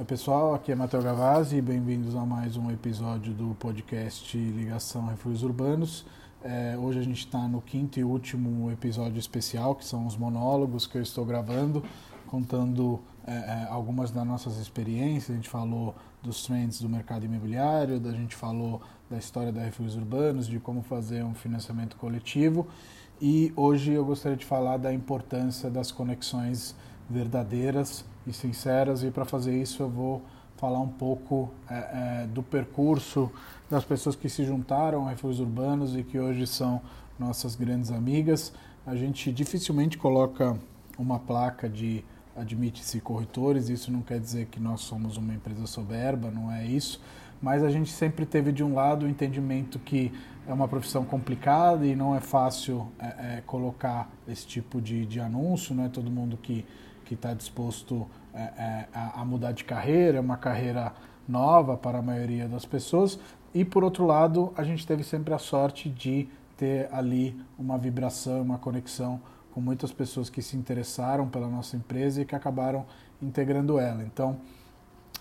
Oi pessoal, aqui é Matheus Gavazzi e bem-vindos a mais um episódio do podcast Ligação Refúgios Urbanos. É, hoje a gente está no quinto e último episódio especial, que são os monólogos que eu estou gravando, contando é, é, algumas das nossas experiências. A gente falou dos trends do mercado imobiliário, a gente falou da história da Refúgios Urbanos, de como fazer um financiamento coletivo. E hoje eu gostaria de falar da importância das conexões verdadeiras e sinceras. E para fazer isso, eu vou falar um pouco é, é, do percurso das pessoas que se juntaram a refúgios urbanos e que hoje são nossas grandes amigas. A gente dificilmente coloca uma placa de admite-se corretores, isso não quer dizer que nós somos uma empresa soberba, não é isso, mas a gente sempre teve de um lado o entendimento que é uma profissão complicada e não é fácil é, é, colocar esse tipo de, de anúncio, não é todo mundo que está disposto é, é, a, a, mudar de carreira, é uma carreira nova para a maioria das pessoas. E por outro lado, a gente teve sempre a sorte de ter ali uma vibração, uma conexão com muitas pessoas que se interessaram pela nossa empresa e que acabaram integrando ela. Então,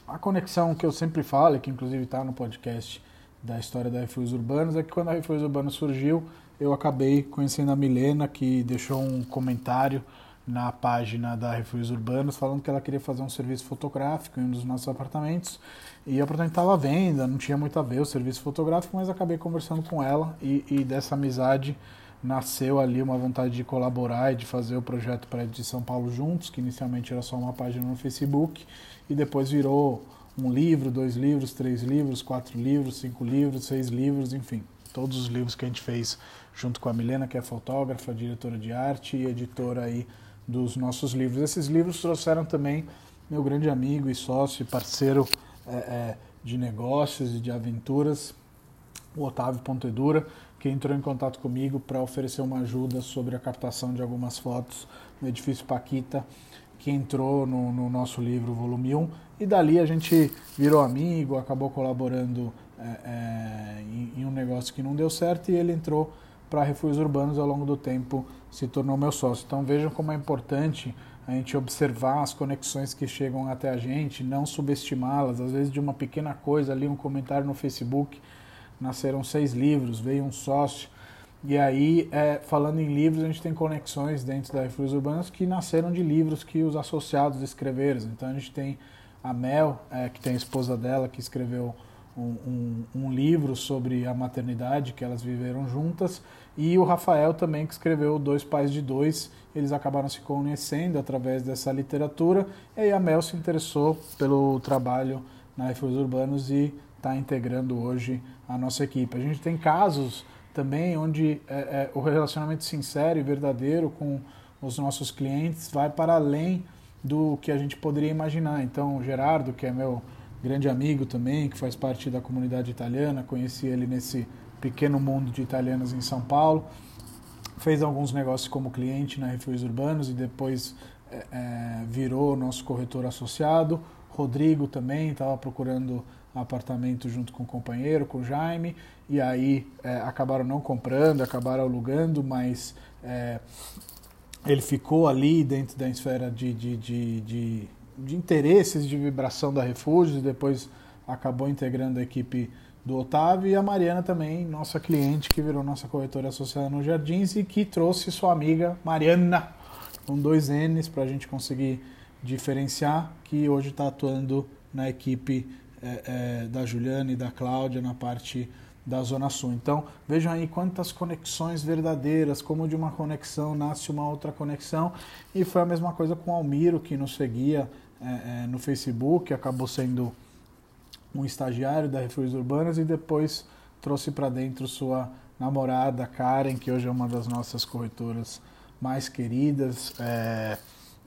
a conexão que eu sempre falo, que inclusive está no podcast da história da Refúgios Urbanos, é que quando a Refúgios Urbanos surgiu, eu acabei conhecendo a Milena, que deixou um comentário na página da Refúgios Urbanos falando que ela queria fazer um serviço fotográfico em um dos nossos apartamentos. E o apartamento estava à venda, não tinha muito a ver o serviço fotográfico, mas acabei conversando com ela e, e dessa amizade nasceu ali uma vontade de colaborar e de fazer o projeto Prédio de São Paulo juntos, que inicialmente era só uma página no Facebook e depois virou um livro, dois livros, três livros, quatro livros, cinco livros, seis livros, enfim, todos os livros que a gente fez junto com a Milena, que é fotógrafa, diretora de arte e editora aí dos nossos livros. Esses livros trouxeram também meu grande amigo e sócio parceiro é, é, de negócios e de aventuras, o Otávio Pontedura, que entrou em contato comigo para oferecer uma ajuda sobre a captação de algumas fotos no edifício Paquita, que entrou no, no nosso livro, volume 1, e dali a gente virou amigo, acabou colaborando é, é em, em um negócio que não deu certo e ele entrou para refúgios urbanos ao longo do tempo se tornou meu sócio. Então vejam como é importante a gente observar as conexões que chegam até a gente, não subestimá-las. Às vezes de uma pequena coisa ali, um comentário no Facebook, nasceram seis livros, veio um sócio. E aí, é, falando em livros, a gente tem conexões dentro da Refúgios Urbanos que nasceram de livros que os associados escreveram. Então a gente tem a Mel, é, que tem a esposa dela, que escreveu um, um, livro sobre a maternidade que elas viveram juntas e o Rafael também que escreveu Dois Pais de Dois. Eles acabaram se conhecendo através dessa literatura e aí a Mel se interessou pelo trabalho na Refúgios Urbanos e está integrando hoje a nossa equipe. A gente tem casos também onde é, é, o relacionamento sincero e verdadeiro com os nossos clientes vai para além do que a gente poderia imaginar. Então, o Gerardo, que é meu grande amigo também, que faz parte da comunidade italiana, conheci ele nesse pequeno mundo de italianos em São Paulo. Fez alguns negócios como cliente na Refúgios Urbanos e depois é, é, virou nosso corretor associado. Rodrigo também estava procurando apartamento junto com o companheiro, com o Jaime, e aí é, acabaram não comprando, acabaram alugando, mas é, ele ficou ali dentro da esfera de, de, de, de de interesses de vibração da Refúgios depois acabou integrando a equipe do Otávio e a Mariana também, nossa cliente que virou nossa corretora associada no Jardins e que trouxe sua amiga Mariana com dois N's para a gente conseguir diferenciar, que hoje está atuando na equipe é, é, da Juliana e da Cláudia na parte da Zona Sul. Então, vejam aí quantas conexões verdadeiras, como de uma conexão nasce uma outra conexão. E foi a mesma coisa com o Almiro, que nos seguia é, é, no Facebook, acabou sendo um estagiário da Refúgios Urbanas e depois trouxe para dentro sua namorada Karen, que hoje é uma das nossas corretoras mais queridas é,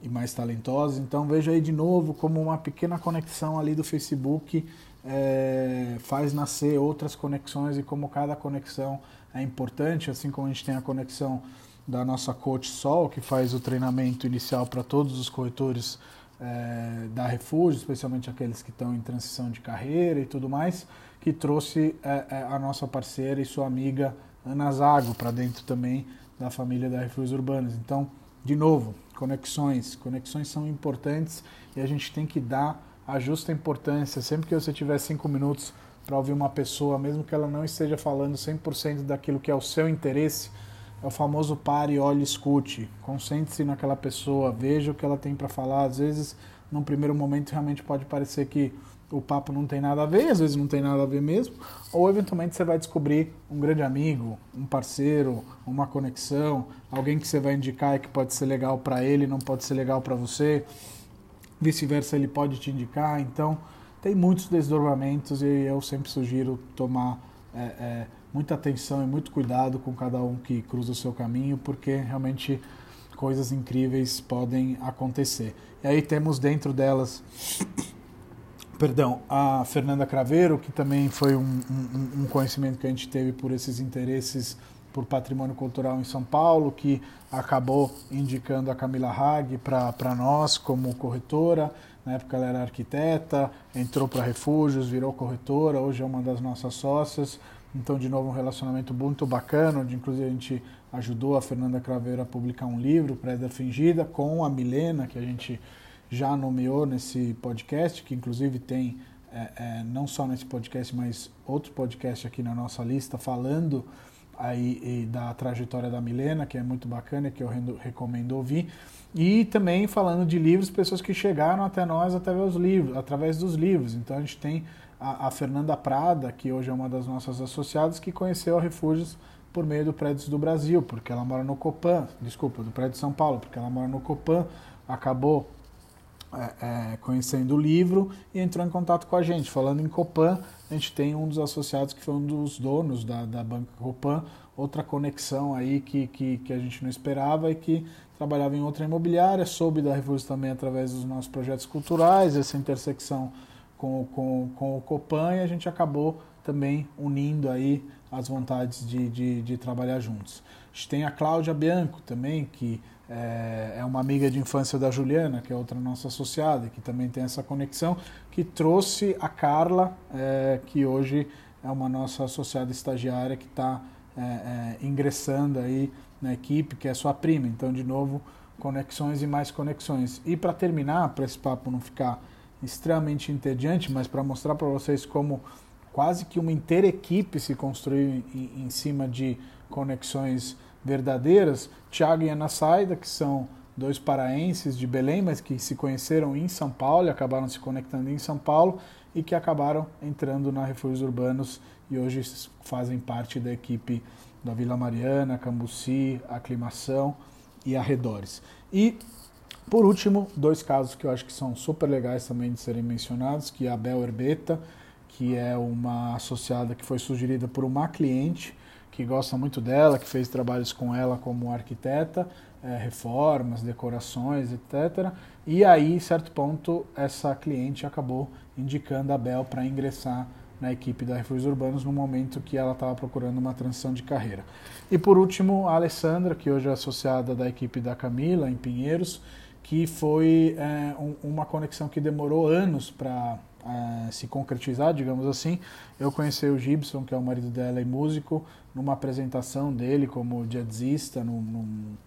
e mais talentosas. Então veja aí de novo como uma pequena conexão ali do Facebook é, faz nascer outras conexões e como cada conexão é importante, assim como a gente tem a conexão da nossa coach Sol, que faz o treinamento inicial para todos os corretores é, da Refúgio, especialmente aqueles que estão em transição de carreira e tudo mais, que trouxe é, é a nossa parceira e sua amiga Ana Zago para dentro também da família da Refúgios Urbanos. Então, de novo, conexões. Conexões são importantes e a gente tem que dar a justa importância. Sempre que você tiver cinco minutos para ouvir uma pessoa, mesmo que ela não esteja falando 100% daquilo que é o seu interesse, é o famoso pare, olhe, escute. Concentre-se naquela pessoa, veja o que ela tem para falar. Às vezes, num primeiro momento, realmente pode parecer que o papo não tem nada a ver, às vezes não tem nada a ver mesmo, ou eventualmente você vai descobrir um grande amigo, um parceiro, uma conexão, alguém que você vai indicar e que pode ser legal para ele, não pode ser legal para você, vice-versa ele pode te indicar, então tem muitos desdobramentos e eu sempre sugiro tomar é, é, muita atenção e muito cuidado com cada um que cruza o seu caminho, porque realmente coisas incríveis podem acontecer. E aí temos dentro delas perdão, a Fernanda Craveiro, que também foi um, um, um, conhecimento que a gente teve por esses interesses por patrimônio cultural em São Paulo, que acabou indicando a Camila Hag para nós como corretora. Na época ela era arquiteta, entrou para refúgios, virou corretora, hoje é uma das nossas sócias. Então, de novo, um relacionamento muito bacana, onde inclusive a gente ajudou a Fernanda Craveiro a publicar um livro, Preda Fingida, com a Milena, que a gente já nomeou nesse podcast, que inclusive tem é, é, não só nesse podcast, mas outro podcast aqui na nossa lista falando aí da trajetória da Milena, que é muito bacana, que eu recomendo ouvir, e também falando de livros, pessoas que chegaram até nós através dos livros, através dos livros. Então a gente tem a, a Fernanda Prada, que hoje é uma das nossas associadas, que conheceu a Refúgios por meio do Prédios do Brasil, porque ela mora no Copan, desculpa, do Prédio de São Paulo, porque ela mora no Copan, acabou é, é, conhecendo o livro e entrou em contato com a gente. Falando em Copan, a gente tem um dos associados que foi um dos donos da, da banca Copan, outra conexão aí que, que, que, a gente não esperava e que trabalhava em outra imobiliária, soube da Refúgio também através dos nossos projetos culturais, essa intersecção com, com, com o Copan e a gente acabou também unindo aí as vontades de, de, de trabalhar juntos. A gente tem a Cláudia Bianco também, que é, é uma amiga de infância da Juliana, que é outra nossa associada, que também tem essa conexão, que trouxe a Carla, é, que hoje é uma nossa associada estagiária que está é, é, ingressando aí na equipe, que é sua prima. Então, de novo, conexões e mais conexões. E para terminar, para esse papo não ficar extremamente entediante, mas para mostrar para vocês como quase que uma inteira equipe se construiu em, em cima de conexões verdadeiras, Tiago e Ana Saida, que são dois paraenses de Belém, mas que se conheceram em São Paulo acabaram se conectando em São Paulo e que acabaram entrando na Refúgios Urbanos e hoje fazem parte da equipe da Vila Mariana, Cambuci, Aclimação e arredores. E, por último, dois casos que eu acho que são super legais também de serem mencionados, que é a Bel Herbeta, que é uma associada que foi sugerida por uma cliente que gosta muito dela, que fez trabalhos com ela como arquiteta, é, reformas, decorações, etc. E aí, em certo ponto, essa cliente acabou indicando a Bel para ingressar na equipe da Refúgios Urbanos no momento que ela estava procurando uma transição de carreira. E por último, a Alessandra, que hoje é associada da equipe da Camila, em Pinheiros, que foi é, um, uma conexão que demorou anos para é, se concretizar, digamos assim. Eu conheci o Gibson, que é o marido dela e músico, numa apresentação dele como jazzista num, num,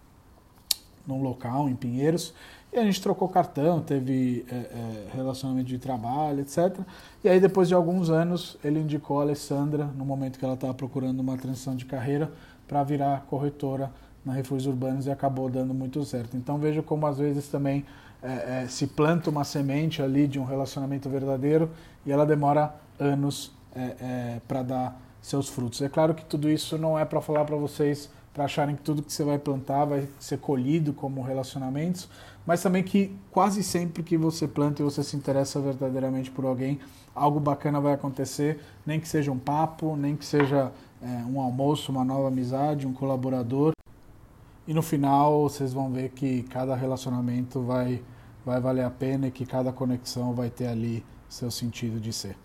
num local em Pinheiros. E a gente trocou cartão, teve é, é, relacionamento de trabalho, etc. E aí, depois de alguns anos, ele indicou a Alessandra, no momento que ela estava procurando uma transição de carreira, para virar corretora na Refúgios Urbanos e acabou dando muito certo. Então, veja como às vezes também é, é, se planta uma semente ali de um relacionamento verdadeiro e ela demora anos é, é, para dar seus frutos. É claro que tudo isso não é para falar para vocês para acharem que tudo que você vai plantar vai ser colhido como relacionamentos, mas também que quase sempre que você planta e você se interessa verdadeiramente por alguém, algo bacana vai acontecer, nem que seja um papo, nem que seja é, um almoço, uma nova amizade, um colaborador. E no final vocês vão ver que cada relacionamento vai, vai valer a pena e que cada conexão vai ter ali seu sentido de ser.